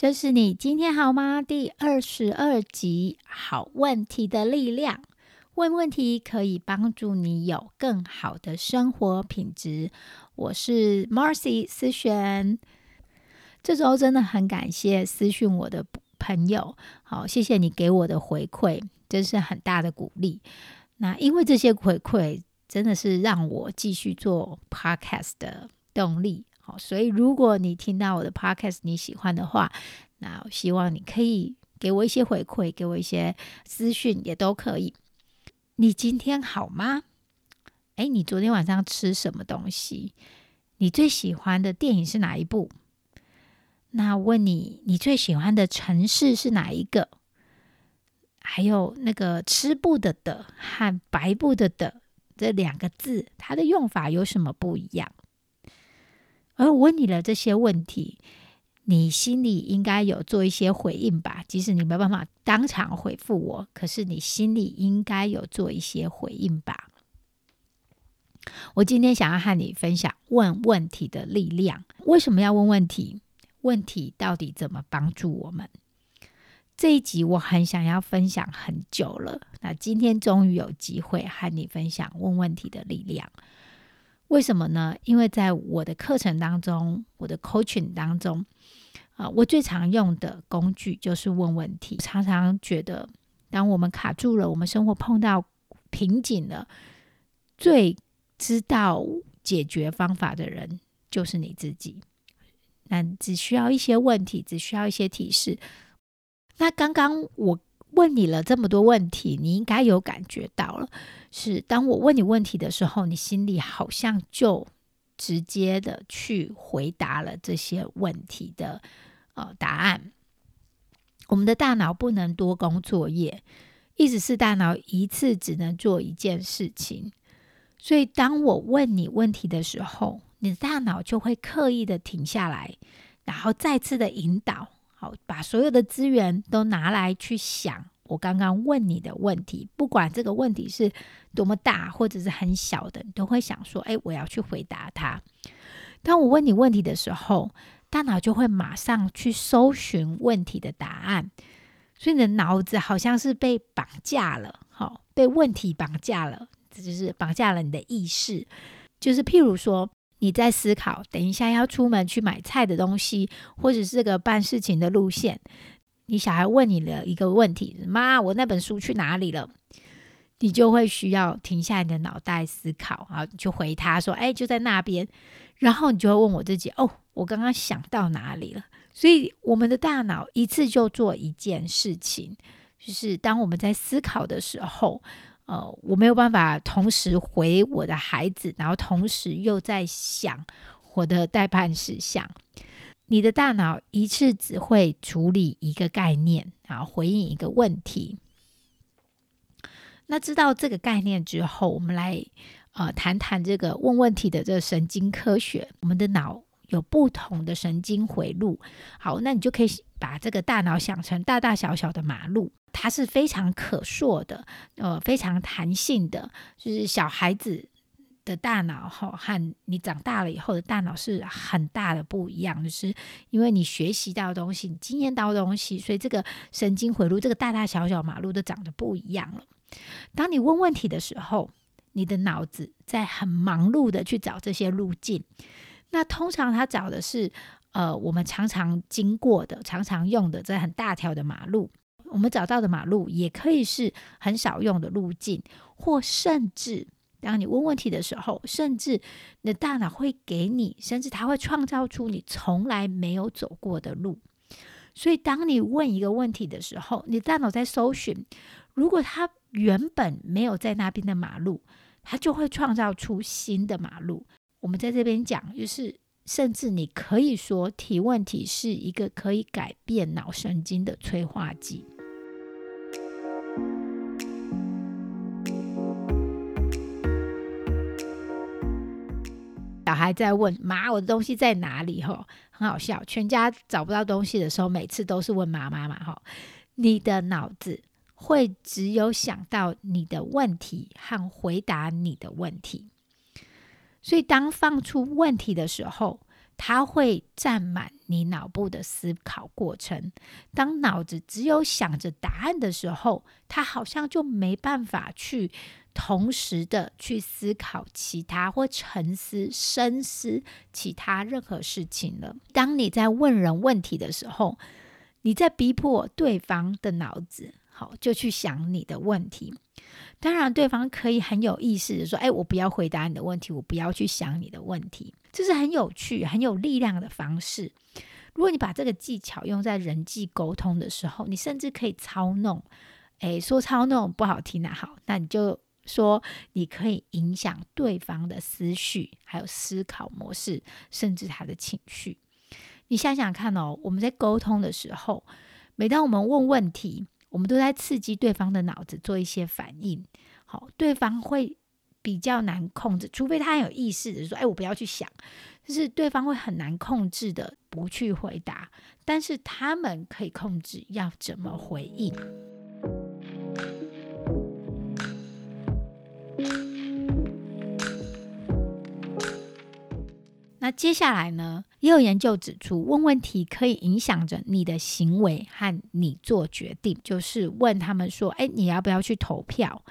这是你今天好吗？第二十二集，好问题的力量。问问题可以帮助你有更好的生活品质。我是 Marcy 思璇。这周真的很感谢私讯我的朋友，好，谢谢你给我的回馈，真是很大的鼓励。那因为这些回馈，真的是让我继续做 Podcast 的动力。好，所以如果你听到我的 podcast 你喜欢的话，那希望你可以给我一些回馈，给我一些资讯也都可以。你今天好吗？哎，你昨天晚上吃什么东西？你最喜欢的电影是哪一部？那问你，你最喜欢的城市是哪一个？还有那个吃不的的和白不的的这两个字，它的用法有什么不一样？而我问你了这些问题，你心里应该有做一些回应吧？即使你没办法当场回复我，可是你心里应该有做一些回应吧？我今天想要和你分享问问题的力量。为什么要问问题？问题到底怎么帮助我们？这一集我很想要分享很久了，那今天终于有机会和你分享问问题的力量。为什么呢？因为在我的课程当中，我的 coaching 当中，啊，我最常用的工具就是问问题。常常觉得，当我们卡住了，我们生活碰到瓶颈了，最知道解决方法的人就是你自己。那只需要一些问题，只需要一些提示。那刚刚我。问你了这么多问题，你应该有感觉到了，是当我问你问题的时候，你心里好像就直接的去回答了这些问题的呃答案。我们的大脑不能多工作业，意思是大脑一次只能做一件事情。所以当我问你问题的时候，你的大脑就会刻意的停下来，然后再次的引导。好，把所有的资源都拿来去想我刚刚问你的问题，不管这个问题是多么大或者是很小的，你都会想说：“哎，我要去回答它。”当我问你问题的时候，大脑就会马上去搜寻问题的答案，所以你的脑子好像是被绑架了，好，被问题绑架了，这就是绑架了你的意识，就是譬如说。你在思考，等一下要出门去买菜的东西，或者是个办事情的路线。你小孩问你的一个问题：“妈，我那本书去哪里了？”你就会需要停下你的脑袋思考，啊，就回他说：“哎，就在那边。”然后你就会问我自己：“哦，我刚刚想到哪里了？”所以，我们的大脑一次就做一件事情，就是当我们在思考的时候。呃，我没有办法同时回我的孩子，然后同时又在想我的代办事项。你的大脑一次只会处理一个概念，然后回应一个问题。那知道这个概念之后，我们来呃谈谈这个问问题的这个神经科学。我们的脑有不同的神经回路。好，那你就可以把这个大脑想成大大小小的马路。它是非常可塑的，呃，非常弹性的，就是小孩子的大脑哈，和你长大了以后的大脑是很大的不一样，就是因为你学习到东西，你经验到东西，所以这个神经回路，这个大大小小马路都长得不一样了。当你问问题的时候，你的脑子在很忙碌的去找这些路径，那通常他找的是呃，我们常常经过的、常常用的这很大条的马路。我们找到的马路也可以是很少用的路径，或甚至当你问问题的时候，甚至你的大脑会给你，甚至它会创造出你从来没有走过的路。所以，当你问一个问题的时候，你大脑在搜寻，如果它原本没有在那边的马路，它就会创造出新的马路。我们在这边讲，就是甚至你可以说提问题是一个可以改变脑神经的催化剂。小孩在问妈：“我的东西在哪里？”吼，很好笑。全家找不到东西的时候，每次都是问妈妈嘛。哈，你的脑子会只有想到你的问题和回答你的问题，所以当放出问题的时候，它会占满你脑部的思考过程。当脑子只有想着答案的时候，它好像就没办法去。同时的去思考其他或沉思、深思其他任何事情了。当你在问人问题的时候，你在逼迫对方的脑子，好就去想你的问题。当然，对方可以很有意识的说：“哎，我不要回答你的问题，我不要去想你的问题。”这是很有趣、很有力量的方式。如果你把这个技巧用在人际沟通的时候，你甚至可以操弄。哎，说操弄不好听啊，好，那你就。说你可以影响对方的思绪，还有思考模式，甚至他的情绪。你想想看哦，我们在沟通的时候，每当我们问问题，我们都在刺激对方的脑子做一些反应。好，对方会比较难控制，除非他很有意识的说：“哎，我不要去想。”就是对方会很难控制的不去回答，但是他们可以控制要怎么回应。那接下来呢？也有研究指出，问问题可以影响着你的行为和你做决定。就是问他们说：“哎，你要不要去投票？”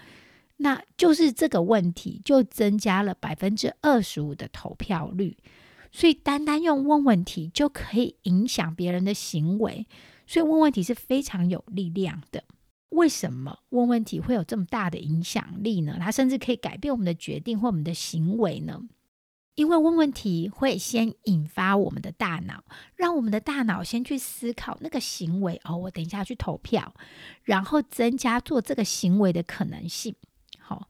那就是这个问题就增加了百分之二十五的投票率。所以，单单用问问题就可以影响别人的行为。所以，问问题是非常有力量的。为什么问问题会有这么大的影响力呢？它甚至可以改变我们的决定或我们的行为呢？因为问问题会先引发我们的大脑，让我们的大脑先去思考那个行为哦，我等一下去投票，然后增加做这个行为的可能性。好，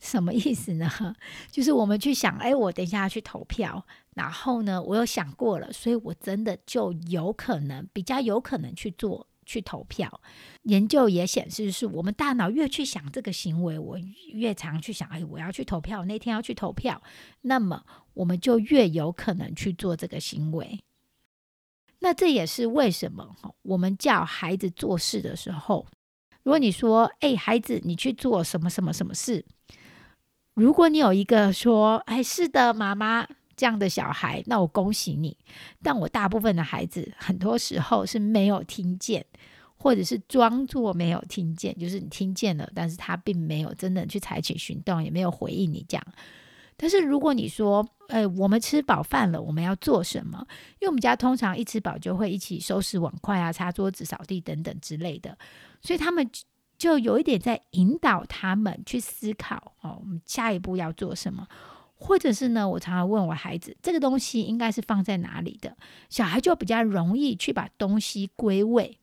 什么意思呢？就是我们去想，哎，我等一下要去投票，然后呢，我又想过了，所以我真的就有可能比较有可能去做。去投票，研究也显示，是我们大脑越去想这个行为，我越常去想，哎，我要去投票，那天要去投票，那么我们就越有可能去做这个行为。那这也是为什么我们叫孩子做事的时候，如果你说，哎，孩子，你去做什么什么什么事，如果你有一个说，哎，是的，妈妈。这样的小孩，那我恭喜你。但我大部分的孩子，很多时候是没有听见，或者是装作没有听见，就是你听见了，但是他并没有真的去采取行动，也没有回应你这样。但是如果你说，哎，我们吃饱饭了，我们要做什么？因为我们家通常一吃饱就会一起收拾碗筷啊、擦桌子、扫地等等之类的，所以他们就有一点在引导他们去思考哦，我们下一步要做什么。或者是呢？我常常问我孩子，这个东西应该是放在哪里的？小孩就比较容易去把东西归位。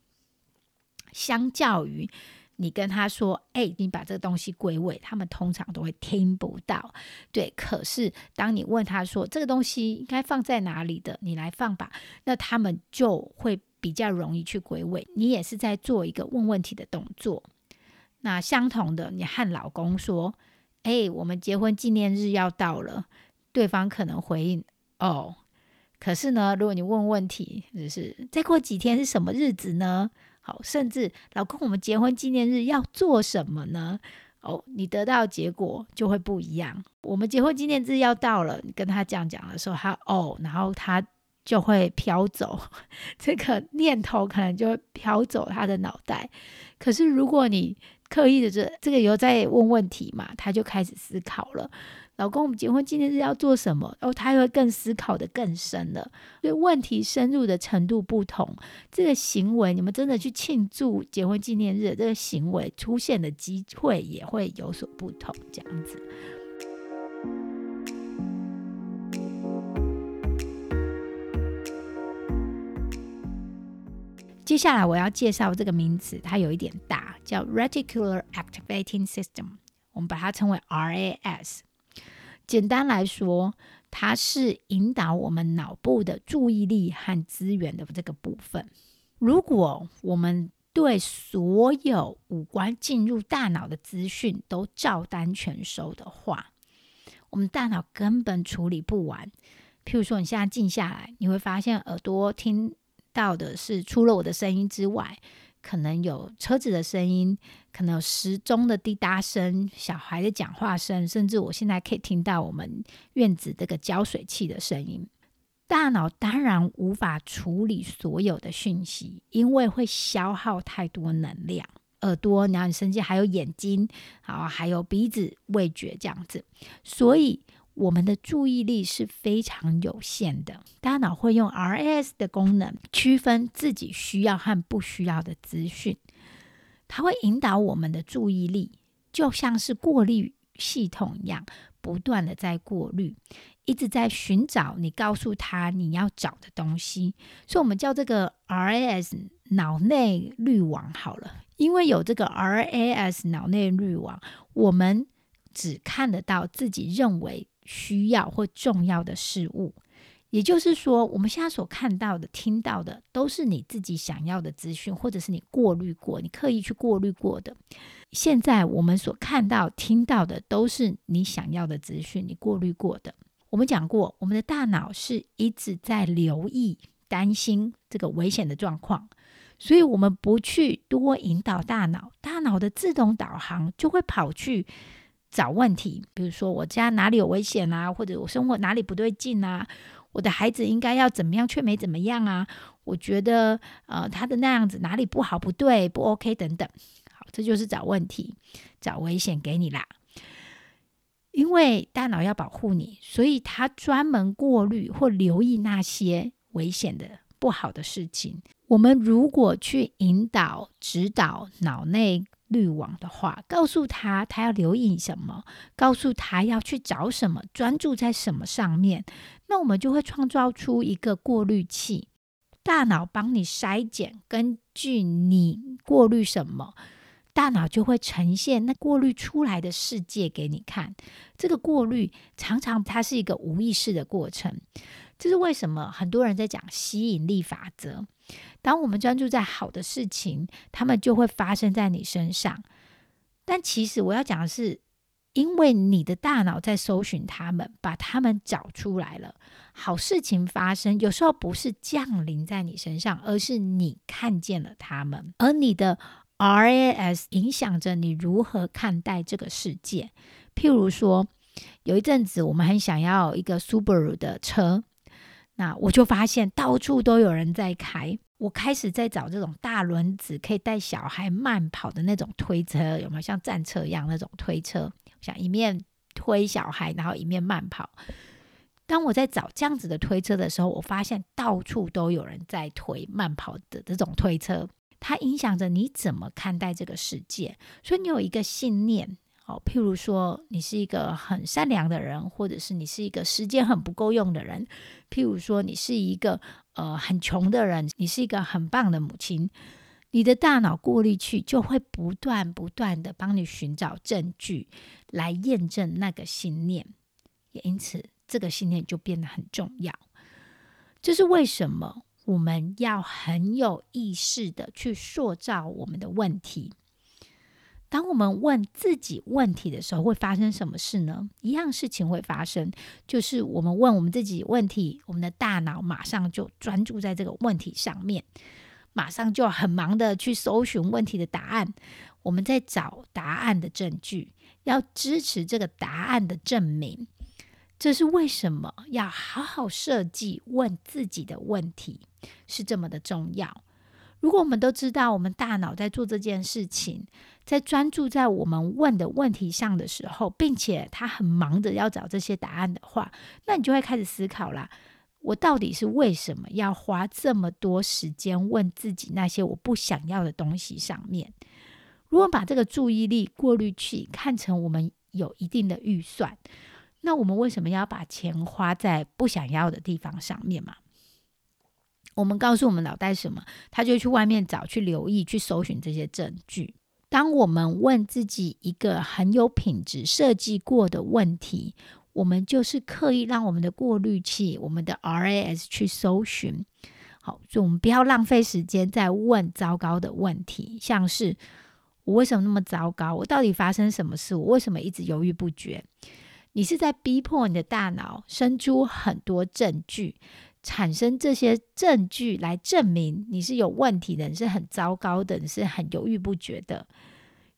相较于你跟他说：“哎，你把这个东西归位”，他们通常都会听不到。对，可是当你问他说：“这个东西应该放在哪里的？”你来放吧，那他们就会比较容易去归位。你也是在做一个问问题的动作。那相同的，你和老公说。哎，我们结婚纪念日要到了，对方可能回应哦。可是呢，如果你问问题，就是再过几天是什么日子呢？好，甚至老公，我们结婚纪念日要做什么呢？哦，你得到结果就会不一样。我们结婚纪念日要到了，你跟他这样讲的时候，他哦，然后他就会飘走，这个念头可能就会飘走他的脑袋。可是如果你刻意的这这个以后再问问题嘛，他就开始思考了。老公，我们结婚纪念日要做什么？哦，他会更思考的更深了。所以问题深入的程度不同，这个行为你们真的去庆祝结婚纪念日，这个行为出现的机会也会有所不同。这样子。接下来我要介绍这个名词，它有一点大，叫 Reticular Activating System，我们把它称为 RAS。简单来说，它是引导我们脑部的注意力和资源的这个部分。如果我们对所有五官进入大脑的资讯都照单全收的话，我们大脑根本处理不完。譬如说，你现在静下来，你会发现耳朵听到的是除了我的声音之外，可能有车子的声音，可能有时钟的滴答声、小孩的讲话声，甚至我现在可以听到我们院子这个浇水器的声音。大脑当然无法处理所有的讯息，因为会消耗太多能量。耳朵，然后你甚至还有眼睛，好，还有鼻子、味觉这样子，所以我们的注意力是非常有限的。大脑会用 RAS 的功能区分自己需要和不需要的资讯，它会引导我们的注意力，就像是过滤系统一样，不断的在过滤。一直在寻找你告诉他你要找的东西，所以我们叫这个 RAS 脑内滤网好了。因为有这个 RAS 脑内滤网，我们只看得到自己认为需要或重要的事物。也就是说，我们现在所看到的、听到的，都是你自己想要的资讯，或者是你过滤过、你刻意去过滤过的。现在我们所看到、听到的，都是你想要的资讯，你过滤过的。我们讲过，我们的大脑是一直在留意、担心这个危险的状况，所以我们不去多引导大脑，大脑的自动导航就会跑去找问题。比如说，我家哪里有危险啊？或者我生活哪里不对劲啊？我的孩子应该要怎么样，却没怎么样啊？我觉得，呃，他的那样子哪里不好、不对、不 OK 等等。好，这就是找问题、找危险给你啦。因为大脑要保护你，所以他专门过滤或留意那些危险的、不好的事情。我们如果去引导、指导脑内滤网的话，告诉他他要留意什么，告诉他要去找什么，专注在什么上面，那我们就会创造出一个过滤器，大脑帮你筛减，根据你过滤什么。大脑就会呈现那过滤出来的世界给你看。这个过滤常常它是一个无意识的过程。这是为什么很多人在讲吸引力法则。当我们专注在好的事情，他们就会发生在你身上。但其实我要讲的是，因为你的大脑在搜寻他们，把他们找出来了。好事情发生，有时候不是降临在你身上，而是你看见了他们，而你的。RAS 影响着你如何看待这个世界。譬如说，有一阵子我们很想要一个 Subaru 的车，那我就发现到处都有人在开。我开始在找这种大轮子可以带小孩慢跑的那种推车，有没有像战车一样那种推车？想一面推小孩，然后一面慢跑。当我在找这样子的推车的时候，我发现到处都有人在推慢跑的这种推车。它影响着你怎么看待这个世界，所以你有一个信念，哦，譬如说你是一个很善良的人，或者是你是一个时间很不够用的人，譬如说你是一个呃很穷的人，你是一个很棒的母亲，你的大脑过滤器就会不断不断的帮你寻找证据来验证那个信念，也因此这个信念就变得很重要。这是为什么？我们要很有意识的去塑造我们的问题。当我们问自己问题的时候，会发生什么事呢？一样事情会发生，就是我们问我们自己问题，我们的大脑马上就专注在这个问题上面，马上就很忙的去搜寻问题的答案。我们在找答案的证据，要支持这个答案的证明。这是为什么要好好设计问自己的问题是这么的重要。如果我们都知道我们大脑在做这件事情，在专注在我们问的问题上的时候，并且他很忙着要找这些答案的话，那你就会开始思考啦：我到底是为什么要花这么多时间问自己那些我不想要的东西上面？如果把这个注意力过滤器看成我们有一定的预算。那我们为什么要把钱花在不想要的地方上面嘛？我们告诉我们脑袋什么，他就去外面找、去留意、去搜寻这些证据。当我们问自己一个很有品质设计过的问题，我们就是刻意让我们的过滤器、我们的 RAS 去搜寻。好，所以我们不要浪费时间在问糟糕的问题，像是我为什么那么糟糕？我到底发生什么事？我为什么一直犹豫不决？你是在逼迫你的大脑生出很多证据，产生这些证据来证明你是有问题的，你是很糟糕的，你是很犹豫不决的。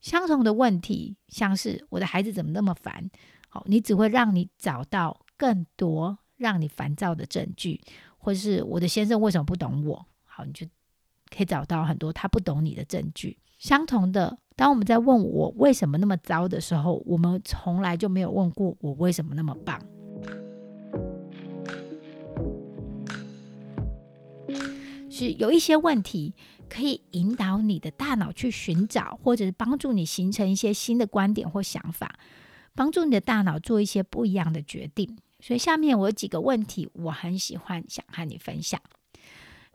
相同的问题，像是我的孩子怎么那么烦？好，你只会让你找到更多让你烦躁的证据。或是我的先生为什么不懂我？好，你就可以找到很多他不懂你的证据。相同的，当我们在问我为什么那么糟的时候，我们从来就没有问过我为什么那么棒。是有一些问题可以引导你的大脑去寻找，或者是帮助你形成一些新的观点或想法，帮助你的大脑做一些不一样的决定。所以下面我有几个问题，我很喜欢想和你分享。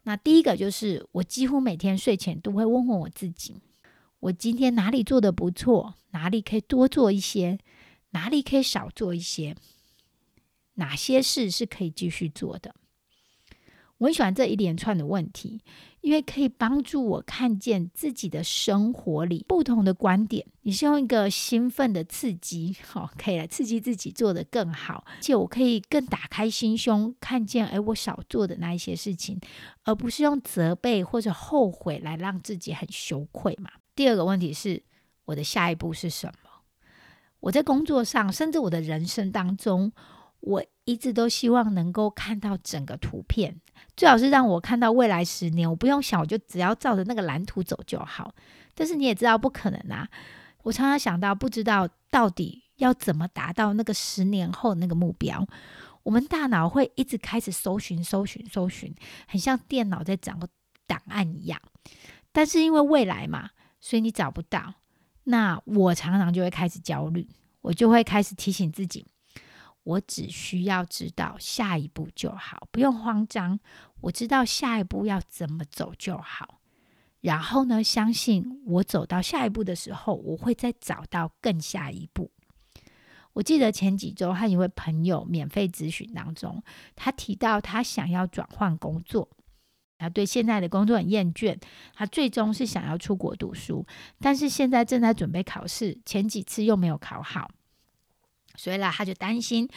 那第一个就是，我几乎每天睡前都会问问我自己：我今天哪里做的不错？哪里可以多做一些？哪里可以少做一些？哪些事是可以继续做的？我很喜欢这一连串的问题，因为可以帮助我看见自己的生活里不同的观点。你是用一个兴奋的刺激，好，可以来刺激自己做得更好，而且我可以更打开心胸，看见哎，我少做的那一些事情，而不是用责备或者后悔来让自己很羞愧嘛。第二个问题是，我的下一步是什么？我在工作上，甚至我的人生当中。我一直都希望能够看到整个图片，最好是让我看到未来十年，我不用想，我就只要照着那个蓝图走就好。但是你也知道不可能啊！我常常想到，不知道到底要怎么达到那个十年后那个目标。我们大脑会一直开始搜寻、搜寻、搜寻，很像电脑在找个档案一样。但是因为未来嘛，所以你找不到。那我常常就会开始焦虑，我就会开始提醒自己。我只需要知道下一步就好，不用慌张。我知道下一步要怎么走就好。然后呢，相信我走到下一步的时候，我会再找到更下一步。我记得前几周和一位朋友免费咨询当中，他提到他想要转换工作，他对现在的工作很厌倦，他最终是想要出国读书，但是现在正在准备考试，前几次又没有考好。所以啦，他就担心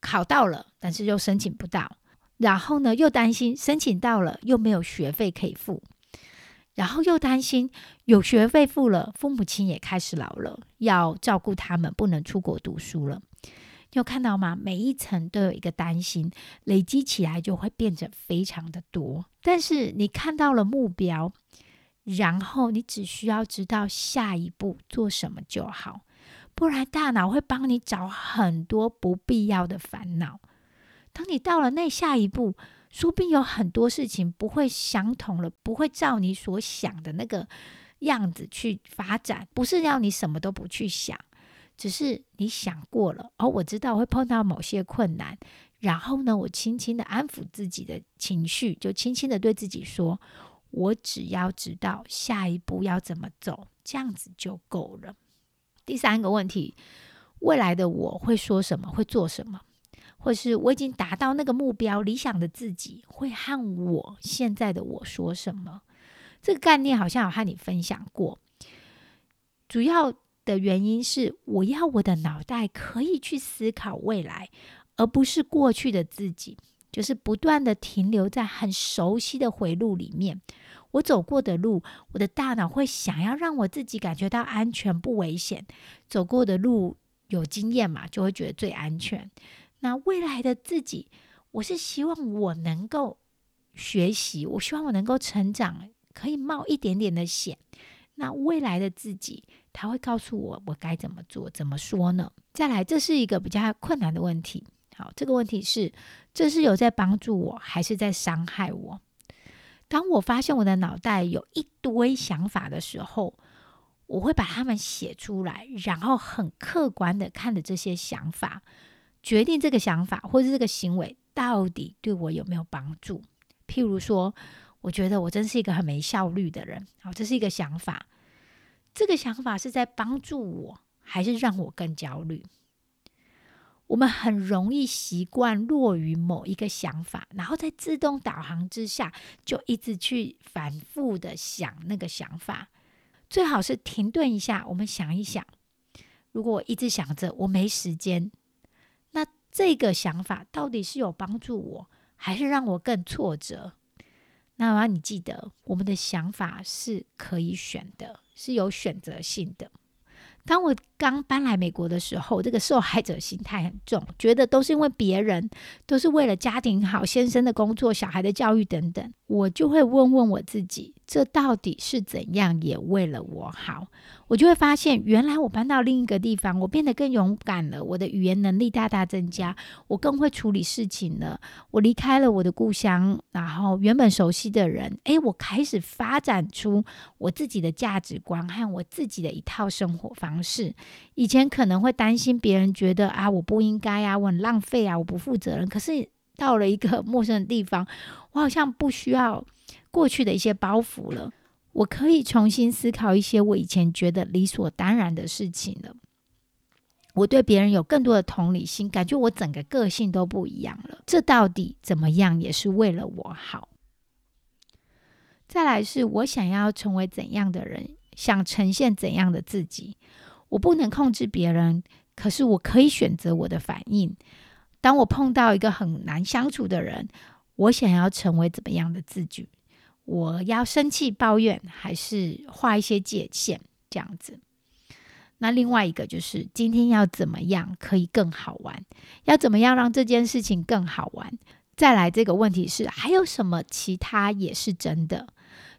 考到了，但是又申请不到，然后呢，又担心申请到了又没有学费可以付，然后又担心有学费付了，父母亲也开始老了，要照顾他们，不能出国读书了。你有看到吗？每一层都有一个担心，累积起来就会变得非常的多。但是你看到了目标，然后你只需要知道下一步做什么就好。不然，大脑会帮你找很多不必要的烦恼。当你到了那下一步，说不定有很多事情不会想通了，不会照你所想的那个样子去发展。不是要你什么都不去想，只是你想过了。哦，我知道会碰到某些困难，然后呢，我轻轻的安抚自己的情绪，就轻轻的对自己说：“我只要知道下一步要怎么走，这样子就够了。”第三个问题，未来的我会说什么？会做什么？或是我已经达到那个目标，理想的自己会和我现在的我说什么？这个概念好像有和你分享过。主要的原因是，我要我的脑袋可以去思考未来，而不是过去的自己，就是不断的停留在很熟悉的回路里面。我走过的路，我的大脑会想要让我自己感觉到安全不危险。走过的路有经验嘛，就会觉得最安全。那未来的自己，我是希望我能够学习，我希望我能够成长，可以冒一点点的险。那未来的自己，他会告诉我我该怎么做，怎么说呢？再来，这是一个比较困难的问题。好，这个问题是：这是有在帮助我，还是在伤害我？当我发现我的脑袋有一堆想法的时候，我会把它们写出来，然后很客观的看着这些想法，决定这个想法或者这个行为到底对我有没有帮助。譬如说，我觉得我真是一个很没效率的人，好，这是一个想法。这个想法是在帮助我，还是让我更焦虑？我们很容易习惯落于某一个想法，然后在自动导航之下，就一直去反复的想那个想法。最好是停顿一下，我们想一想，如果我一直想着我没时间，那这个想法到底是有帮助我，还是让我更挫折？那么你记得，我们的想法是可以选的，是有选择性的。当我刚搬来美国的时候，这个受害者心态很重，觉得都是因为别人，都是为了家庭好、先生的工作、小孩的教育等等。我就会问问我自己，这到底是怎样也为了我好？我就会发现，原来我搬到另一个地方，我变得更勇敢了，我的语言能力大大增加，我更会处理事情了。我离开了我的故乡，然后原本熟悉的人，诶，我开始发展出我自己的价值观和我自己的一套生活方式。以前可能会担心别人觉得啊，我不应该啊，我很浪费啊，我不负责任。可是到了一个 陌生的地方，我好像不需要过去的一些包袱了。我可以重新思考一些我以前觉得理所当然的事情了。我对别人有更多的同理心，感觉我整个个性都不一样了。这到底怎么样，也是为了我好。再来是我想要成为怎样的人，想呈现怎样的自己。我不能控制别人，可是我可以选择我的反应。当我碰到一个很难相处的人，我想要成为怎么样的自己？我要生气抱怨，还是画一些界限这样子？那另外一个就是今天要怎么样可以更好玩？要怎么样让这件事情更好玩？再来这个问题是还有什么其他也是真的？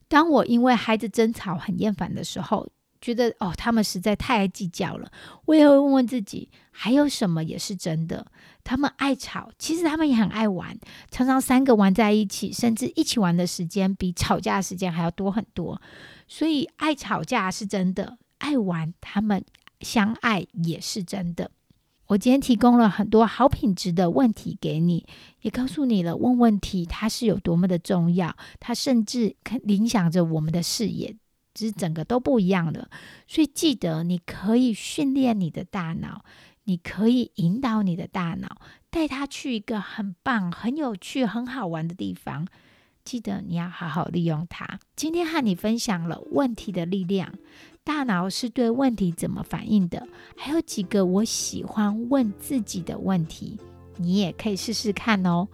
当我因为孩子争吵很厌烦的时候。觉得哦，他们实在太爱计较了。我也会问问自己，还有什么也是真的？他们爱吵，其实他们也很爱玩，常常三个玩在一起，甚至一起玩的时间比吵架的时间还要多很多。所以爱吵架是真的，爱玩他们相爱也是真的。我今天提供了很多好品质的问题给你，也告诉你了问问题它是有多么的重要，它甚至影响着我们的视野。只是整个都不一样的，所以记得你可以训练你的大脑，你可以引导你的大脑，带他去一个很棒、很有趣、很好玩的地方。记得你要好好利用它。今天和你分享了问题的力量，大脑是对问题怎么反应的，还有几个我喜欢问自己的问题，你也可以试试看哦。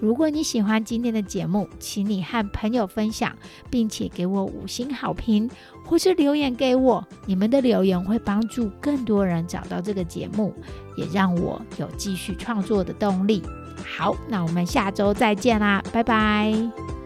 如果你喜欢今天的节目，请你和朋友分享，并且给我五星好评，或是留言给我。你们的留言会帮助更多人找到这个节目，也让我有继续创作的动力。好，那我们下周再见啦，拜拜。